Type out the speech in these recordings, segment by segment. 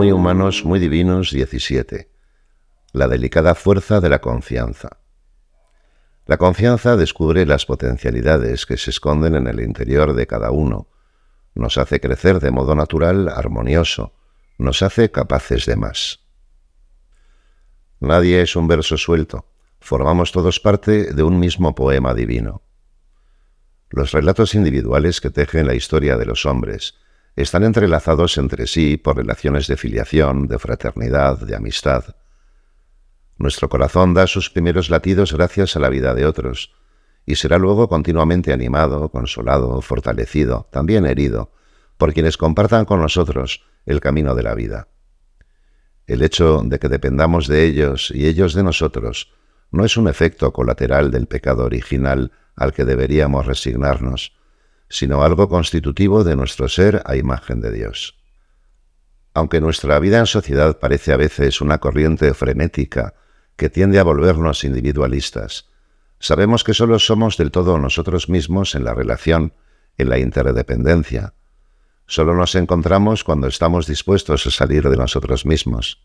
Muy humanos, muy divinos 17. La delicada fuerza de la confianza. La confianza descubre las potencialidades que se esconden en el interior de cada uno. Nos hace crecer de modo natural, armonioso. Nos hace capaces de más. Nadie es un verso suelto. Formamos todos parte de un mismo poema divino. Los relatos individuales que tejen la historia de los hombres están entrelazados entre sí por relaciones de filiación, de fraternidad, de amistad. Nuestro corazón da sus primeros latidos gracias a la vida de otros, y será luego continuamente animado, consolado, fortalecido, también herido, por quienes compartan con nosotros el camino de la vida. El hecho de que dependamos de ellos y ellos de nosotros no es un efecto colateral del pecado original al que deberíamos resignarnos, sino algo constitutivo de nuestro ser a imagen de Dios. Aunque nuestra vida en sociedad parece a veces una corriente frenética que tiende a volvernos individualistas, sabemos que solo somos del todo nosotros mismos en la relación, en la interdependencia. Solo nos encontramos cuando estamos dispuestos a salir de nosotros mismos.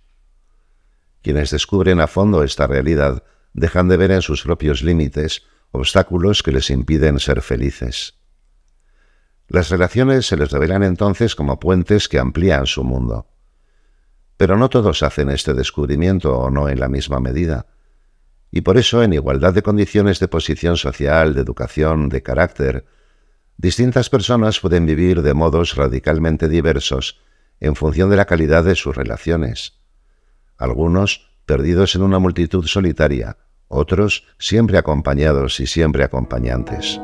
Quienes descubren a fondo esta realidad dejan de ver en sus propios límites obstáculos que les impiden ser felices. Las relaciones se les revelan entonces como puentes que amplían su mundo. Pero no todos hacen este descubrimiento o no en la misma medida. Y por eso, en igualdad de condiciones de posición social, de educación, de carácter, distintas personas pueden vivir de modos radicalmente diversos en función de la calidad de sus relaciones. Algunos perdidos en una multitud solitaria, otros siempre acompañados y siempre acompañantes.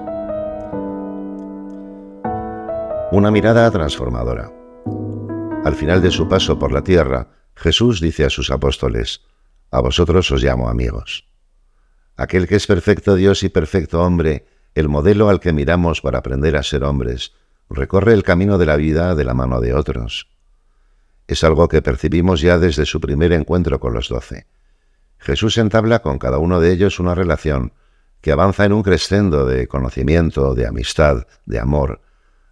Una mirada transformadora. Al final de su paso por la tierra, Jesús dice a sus apóstoles, A vosotros os llamo amigos. Aquel que es perfecto Dios y perfecto hombre, el modelo al que miramos para aprender a ser hombres, recorre el camino de la vida de la mano de otros. Es algo que percibimos ya desde su primer encuentro con los doce. Jesús entabla con cada uno de ellos una relación que avanza en un crescendo de conocimiento, de amistad, de amor,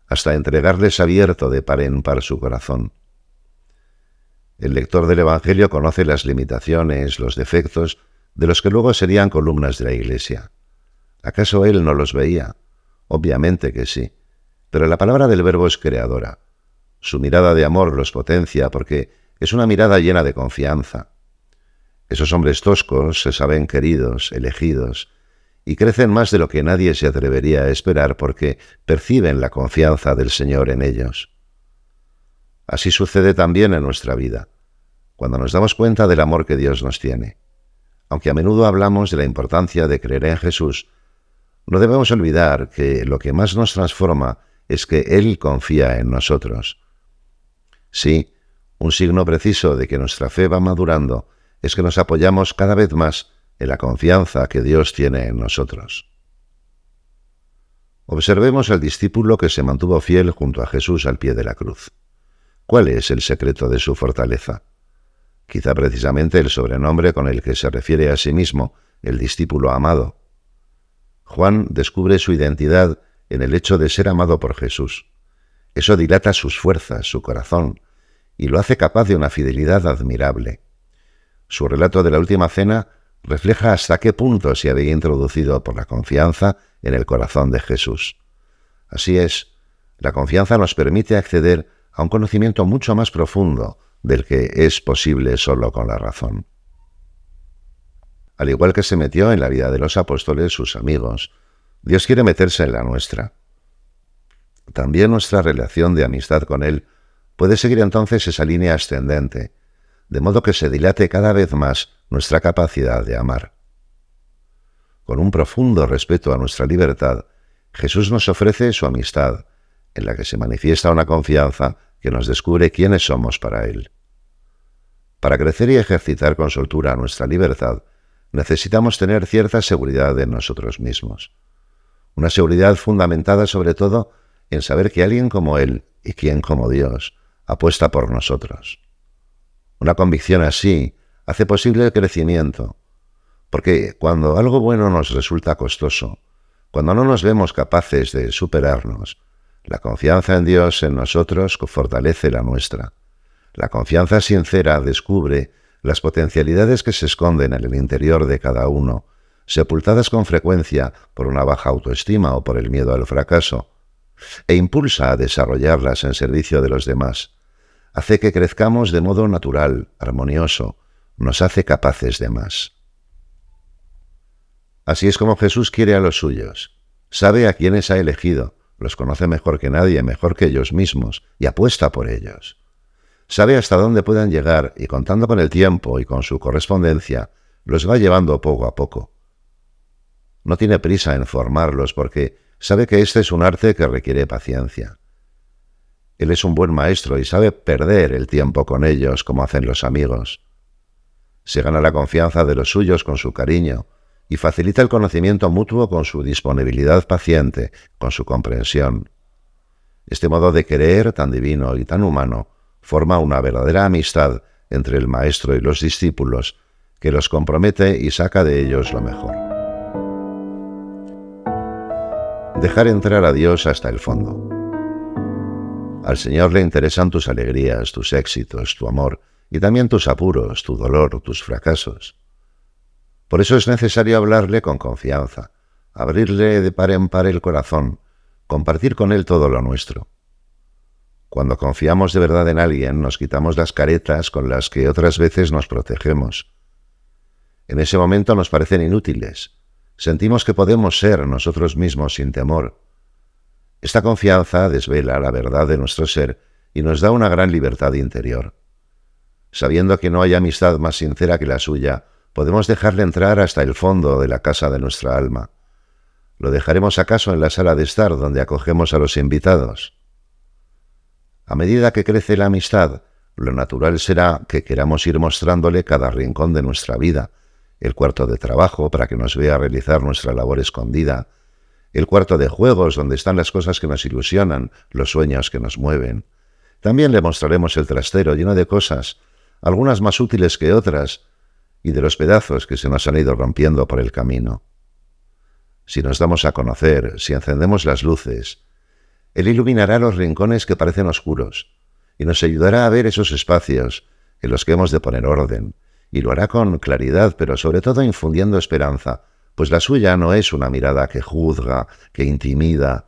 hasta entregarles abierto de par en par su corazón. El lector del Evangelio conoce las limitaciones, los defectos de los que luego serían columnas de la Iglesia. ¿Acaso él no los veía? Obviamente que sí, pero la palabra del Verbo es creadora. Su mirada de amor los potencia porque es una mirada llena de confianza. Esos hombres toscos se saben queridos, elegidos, y crecen más de lo que nadie se atrevería a esperar porque perciben la confianza del Señor en ellos. Así sucede también en nuestra vida, cuando nos damos cuenta del amor que Dios nos tiene. Aunque a menudo hablamos de la importancia de creer en Jesús, no debemos olvidar que lo que más nos transforma es que Él confía en nosotros. Sí, un signo preciso de que nuestra fe va madurando es que nos apoyamos cada vez más en la confianza que Dios tiene en nosotros. Observemos al discípulo que se mantuvo fiel junto a Jesús al pie de la cruz. ¿Cuál es el secreto de su fortaleza? Quizá precisamente el sobrenombre con el que se refiere a sí mismo, el discípulo amado. Juan descubre su identidad en el hecho de ser amado por Jesús. Eso dilata sus fuerzas, su corazón, y lo hace capaz de una fidelidad admirable. Su relato de la última cena refleja hasta qué punto se había introducido por la confianza en el corazón de Jesús. Así es, la confianza nos permite acceder a un conocimiento mucho más profundo del que es posible solo con la razón. Al igual que se metió en la vida de los apóstoles sus amigos, Dios quiere meterse en la nuestra. También nuestra relación de amistad con Él puede seguir entonces esa línea ascendente, de modo que se dilate cada vez más nuestra capacidad de amar. Con un profundo respeto a nuestra libertad, Jesús nos ofrece su amistad, en la que se manifiesta una confianza que nos descubre quiénes somos para Él. Para crecer y ejercitar con soltura nuestra libertad, necesitamos tener cierta seguridad en nosotros mismos. Una seguridad fundamentada sobre todo en saber que alguien como Él y quien como Dios apuesta por nosotros. Una convicción así hace posible el crecimiento, porque cuando algo bueno nos resulta costoso, cuando no nos vemos capaces de superarnos, la confianza en Dios en nosotros fortalece la nuestra. La confianza sincera descubre las potencialidades que se esconden en el interior de cada uno, sepultadas con frecuencia por una baja autoestima o por el miedo al fracaso, e impulsa a desarrollarlas en servicio de los demás. Hace que crezcamos de modo natural, armonioso, nos hace capaces de más. Así es como Jesús quiere a los suyos. Sabe a quienes ha elegido, los conoce mejor que nadie, mejor que ellos mismos, y apuesta por ellos. Sabe hasta dónde puedan llegar y contando con el tiempo y con su correspondencia, los va llevando poco a poco. No tiene prisa en formarlos porque sabe que este es un arte que requiere paciencia. Él es un buen maestro y sabe perder el tiempo con ellos como hacen los amigos. Se gana la confianza de los suyos con su cariño y facilita el conocimiento mutuo con su disponibilidad paciente, con su comprensión. Este modo de querer tan divino y tan humano forma una verdadera amistad entre el maestro y los discípulos que los compromete y saca de ellos lo mejor. Dejar entrar a Dios hasta el fondo. Al Señor le interesan tus alegrías, tus éxitos, tu amor, y también tus apuros, tu dolor, tus fracasos. Por eso es necesario hablarle con confianza, abrirle de par en par el corazón, compartir con él todo lo nuestro. Cuando confiamos de verdad en alguien, nos quitamos las caretas con las que otras veces nos protegemos. En ese momento nos parecen inútiles. Sentimos que podemos ser nosotros mismos sin temor. Esta confianza desvela la verdad de nuestro ser y nos da una gran libertad interior. Sabiendo que no hay amistad más sincera que la suya, podemos dejarle entrar hasta el fondo de la casa de nuestra alma. ¿Lo dejaremos acaso en la sala de estar donde acogemos a los invitados? A medida que crece la amistad, lo natural será que queramos ir mostrándole cada rincón de nuestra vida, el cuarto de trabajo para que nos vea realizar nuestra labor escondida, el cuarto de juegos donde están las cosas que nos ilusionan, los sueños que nos mueven. También le mostraremos el trastero lleno de cosas, algunas más útiles que otras, y de los pedazos que se nos han ido rompiendo por el camino. Si nos damos a conocer, si encendemos las luces, Él iluminará los rincones que parecen oscuros, y nos ayudará a ver esos espacios en los que hemos de poner orden, y lo hará con claridad, pero sobre todo infundiendo esperanza, pues la suya no es una mirada que juzga, que intimida,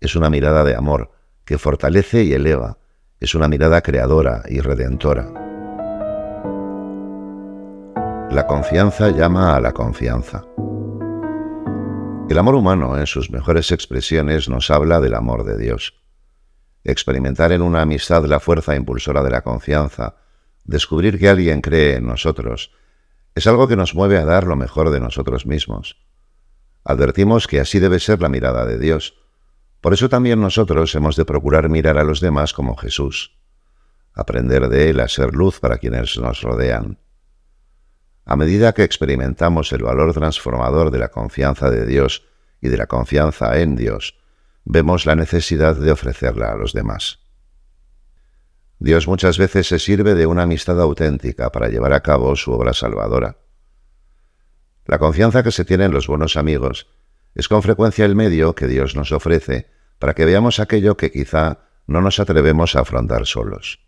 es una mirada de amor, que fortalece y eleva, es una mirada creadora y redentora. La confianza llama a la confianza. El amor humano en sus mejores expresiones nos habla del amor de Dios. Experimentar en una amistad la fuerza impulsora de la confianza, descubrir que alguien cree en nosotros, es algo que nos mueve a dar lo mejor de nosotros mismos. Advertimos que así debe ser la mirada de Dios. Por eso también nosotros hemos de procurar mirar a los demás como Jesús, aprender de Él a ser luz para quienes nos rodean. A medida que experimentamos el valor transformador de la confianza de Dios y de la confianza en Dios, vemos la necesidad de ofrecerla a los demás. Dios muchas veces se sirve de una amistad auténtica para llevar a cabo su obra salvadora. La confianza que se tiene en los buenos amigos es con frecuencia el medio que Dios nos ofrece para que veamos aquello que quizá no nos atrevemos a afrontar solos.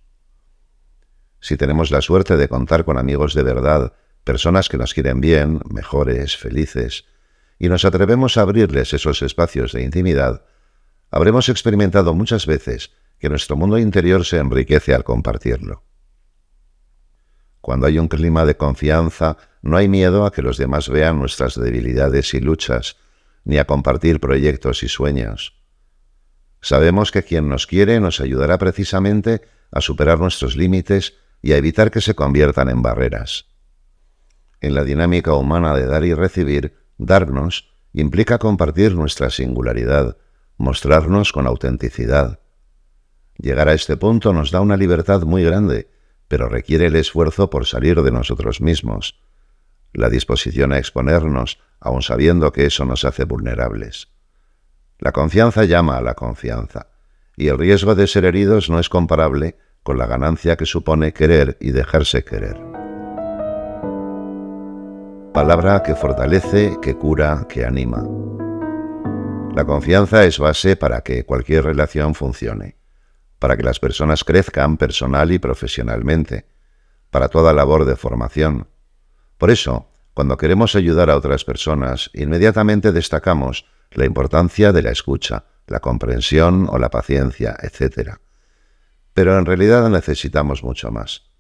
Si tenemos la suerte de contar con amigos de verdad, personas que nos quieren bien, mejores, felices, y nos atrevemos a abrirles esos espacios de intimidad, habremos experimentado muchas veces que nuestro mundo interior se enriquece al compartirlo. Cuando hay un clima de confianza, no hay miedo a que los demás vean nuestras debilidades y luchas, ni a compartir proyectos y sueños. Sabemos que quien nos quiere nos ayudará precisamente a superar nuestros límites y a evitar que se conviertan en barreras. En la dinámica humana de dar y recibir, darnos implica compartir nuestra singularidad, mostrarnos con autenticidad, Llegar a este punto nos da una libertad muy grande, pero requiere el esfuerzo por salir de nosotros mismos, la disposición a exponernos, aun sabiendo que eso nos hace vulnerables. La confianza llama a la confianza, y el riesgo de ser heridos no es comparable con la ganancia que supone querer y dejarse querer. Palabra que fortalece, que cura, que anima. La confianza es base para que cualquier relación funcione para que las personas crezcan personal y profesionalmente, para toda labor de formación. Por eso, cuando queremos ayudar a otras personas, inmediatamente destacamos la importancia de la escucha, la comprensión o la paciencia, etc. Pero en realidad necesitamos mucho más.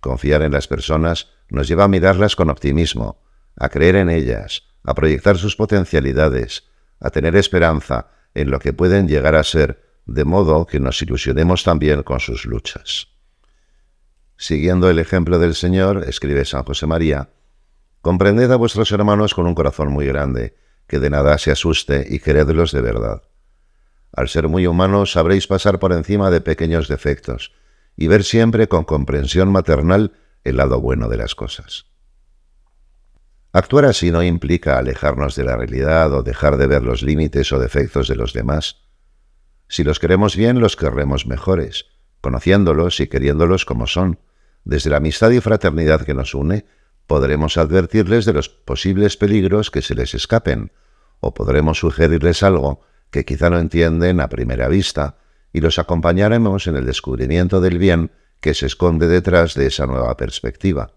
Confiar en las personas nos lleva a mirarlas con optimismo, a creer en ellas, a proyectar sus potencialidades, a tener esperanza en lo que pueden llegar a ser, de modo que nos ilusionemos también con sus luchas. Siguiendo el ejemplo del Señor, escribe San José María, comprended a vuestros hermanos con un corazón muy grande, que de nada se asuste y queredlos de verdad. Al ser muy humanos sabréis pasar por encima de pequeños defectos y ver siempre con comprensión maternal el lado bueno de las cosas. Actuar así no implica alejarnos de la realidad o dejar de ver los límites o defectos de los demás. Si los queremos bien, los querremos mejores, conociéndolos y queriéndolos como son. Desde la amistad y fraternidad que nos une, podremos advertirles de los posibles peligros que se les escapen, o podremos sugerirles algo que quizá no entienden a primera vista, y los acompañaremos en el descubrimiento del bien que se esconde detrás de esa nueva perspectiva.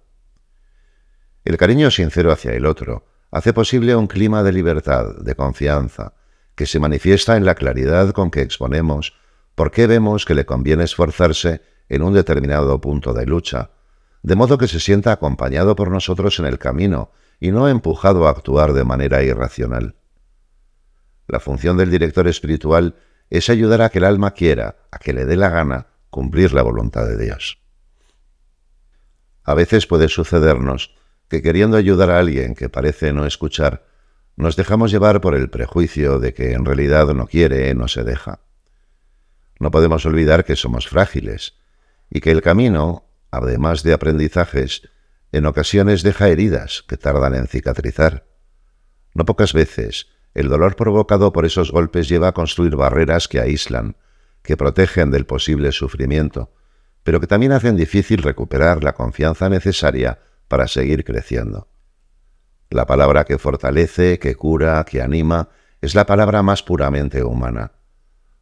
El cariño sincero hacia el otro hace posible un clima de libertad, de confianza, que se manifiesta en la claridad con que exponemos por qué vemos que le conviene esforzarse en un determinado punto de lucha, de modo que se sienta acompañado por nosotros en el camino y no empujado a actuar de manera irracional. La función del director espiritual es ayudar a que el alma quiera, a que le dé la gana, cumplir la voluntad de Dios. A veces puede sucedernos que queriendo ayudar a alguien que parece no escuchar, nos dejamos llevar por el prejuicio de que en realidad no quiere, no se deja. No podemos olvidar que somos frágiles y que el camino, además de aprendizajes, en ocasiones deja heridas que tardan en cicatrizar. No pocas veces, el dolor provocado por esos golpes lleva a construir barreras que aíslan, que protegen del posible sufrimiento, pero que también hacen difícil recuperar la confianza necesaria para seguir creciendo. La palabra que fortalece, que cura, que anima, es la palabra más puramente humana.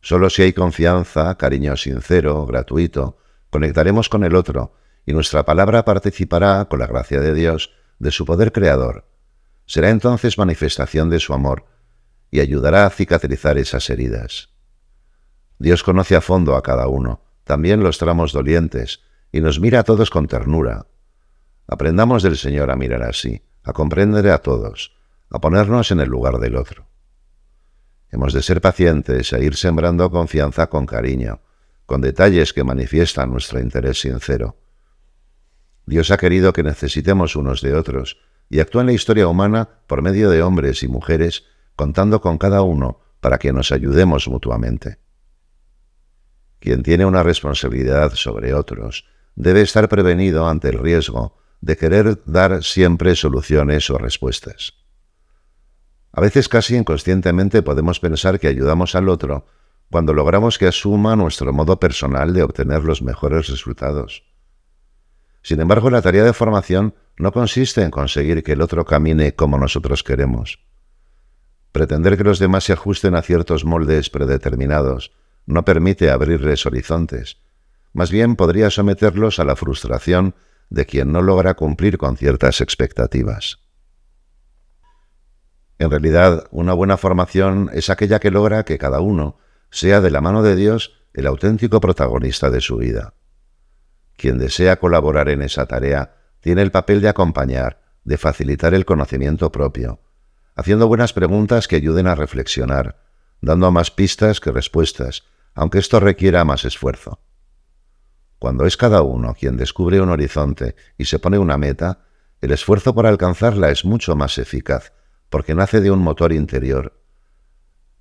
Solo si hay confianza, cariño sincero, gratuito, conectaremos con el otro y nuestra palabra participará, con la gracia de Dios, de su poder creador. Será entonces manifestación de su amor y ayudará a cicatrizar esas heridas. Dios conoce a fondo a cada uno, también los tramos dolientes, y nos mira a todos con ternura, Aprendamos del Señor a mirar así, a comprender a todos, a ponernos en el lugar del otro. Hemos de ser pacientes e ir sembrando confianza con cariño, con detalles que manifiestan nuestro interés sincero. Dios ha querido que necesitemos unos de otros y actúa en la historia humana por medio de hombres y mujeres, contando con cada uno para que nos ayudemos mutuamente. Quien tiene una responsabilidad sobre otros debe estar prevenido ante el riesgo de querer dar siempre soluciones o respuestas. A veces casi inconscientemente podemos pensar que ayudamos al otro cuando logramos que asuma nuestro modo personal de obtener los mejores resultados. Sin embargo, la tarea de formación no consiste en conseguir que el otro camine como nosotros queremos. Pretender que los demás se ajusten a ciertos moldes predeterminados no permite abrirles horizontes. Más bien podría someterlos a la frustración de quien no logra cumplir con ciertas expectativas. En realidad, una buena formación es aquella que logra que cada uno sea de la mano de Dios el auténtico protagonista de su vida. Quien desea colaborar en esa tarea tiene el papel de acompañar, de facilitar el conocimiento propio, haciendo buenas preguntas que ayuden a reflexionar, dando más pistas que respuestas, aunque esto requiera más esfuerzo. Cuando es cada uno quien descubre un horizonte y se pone una meta, el esfuerzo por alcanzarla es mucho más eficaz, porque nace de un motor interior.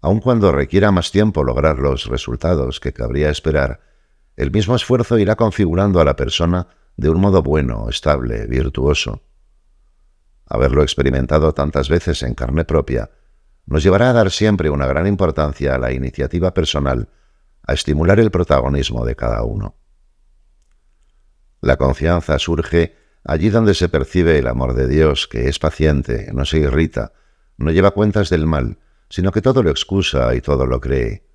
Aun cuando requiera más tiempo lograr los resultados que cabría esperar, el mismo esfuerzo irá configurando a la persona de un modo bueno, estable, virtuoso. Haberlo experimentado tantas veces en carne propia nos llevará a dar siempre una gran importancia a la iniciativa personal, a estimular el protagonismo de cada uno. La confianza surge allí donde se percibe el amor de Dios, que es paciente, no se irrita, no lleva cuentas del mal, sino que todo lo excusa y todo lo cree.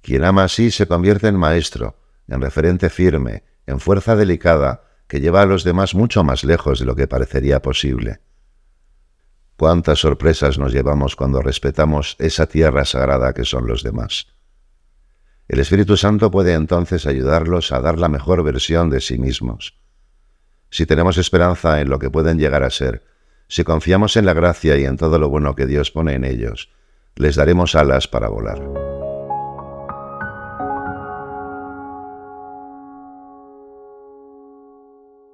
Quien ama así se convierte en maestro, en referente firme, en fuerza delicada, que lleva a los demás mucho más lejos de lo que parecería posible. Cuántas sorpresas nos llevamos cuando respetamos esa tierra sagrada que son los demás. El Espíritu Santo puede entonces ayudarlos a dar la mejor versión de sí mismos. Si tenemos esperanza en lo que pueden llegar a ser, si confiamos en la gracia y en todo lo bueno que Dios pone en ellos, les daremos alas para volar.